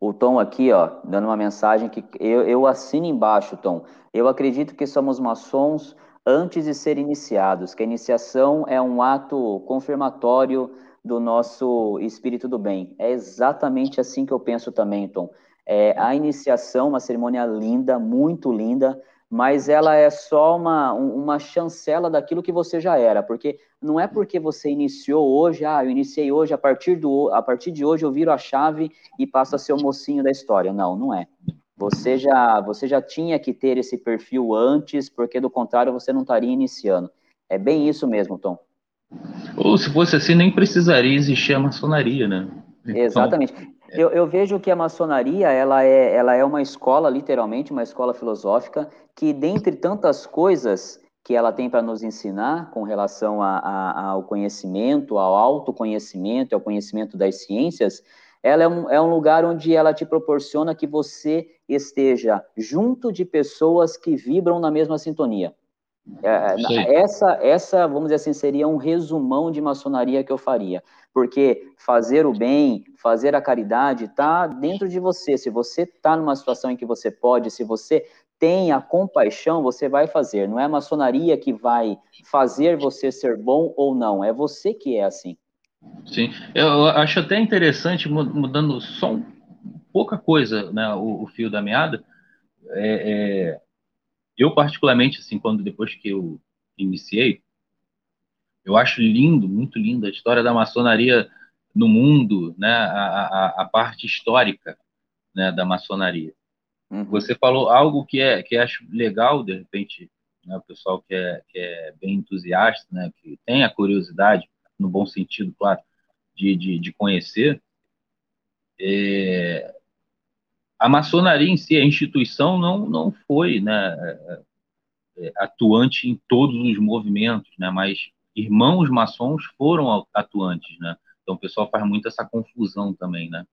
O Tom aqui, ó, dando uma mensagem que eu, eu assino embaixo, Tom. Eu acredito que somos maçons antes de ser iniciados, que a iniciação é um ato confirmatório do nosso espírito do bem. É exatamente assim que eu penso também, Tom. É, a iniciação, uma cerimônia linda, muito linda, mas ela é só uma, uma chancela daquilo que você já era, porque não é porque você iniciou hoje, ah, eu iniciei hoje, a partir, do, a partir de hoje eu viro a chave e passo a ser o mocinho da história. Não, não é. Você já, você já tinha que ter esse perfil antes, porque do contrário você não estaria iniciando. É bem isso mesmo, Tom. Ou se fosse assim, nem precisaria existir a maçonaria, né? Então, Exatamente. Eu, eu, vejo que a maçonaria ela é, ela é uma escola, literalmente, uma escola filosófica, que dentre tantas coisas que ela tem para nos ensinar com relação a, a, ao conhecimento, ao autoconhecimento, ao conhecimento das ciências, ela é um, é um lugar onde ela te proporciona que você esteja junto de pessoas que vibram na mesma sintonia. É, essa, essa, vamos dizer assim, seria um resumão de maçonaria que eu faria. Porque fazer o bem, fazer a caridade, está dentro de você. Se você está numa situação em que você pode, se você tem a compaixão, você vai fazer. Não é a maçonaria que vai fazer você ser bom ou não. É você que é assim. Sim, eu acho até interessante, mudando só um, pouca coisa, né, o, o fio da meada, é, é, eu particularmente, assim, quando depois que eu iniciei, eu acho lindo, muito lindo a história da maçonaria no mundo, né, a, a, a parte histórica né, da maçonaria. Uhum. Você falou algo que é que acho legal, de repente, né, o pessoal que é, que é bem entusiasta, né, que tem a curiosidade, no bom sentido, claro, de, de, de conhecer, é, a maçonaria em si, a instituição, não, não foi né, é, é, atuante em todos os movimentos, né, mas irmãos maçons foram atuantes. Né? Então o pessoal faz muito essa confusão também. Né?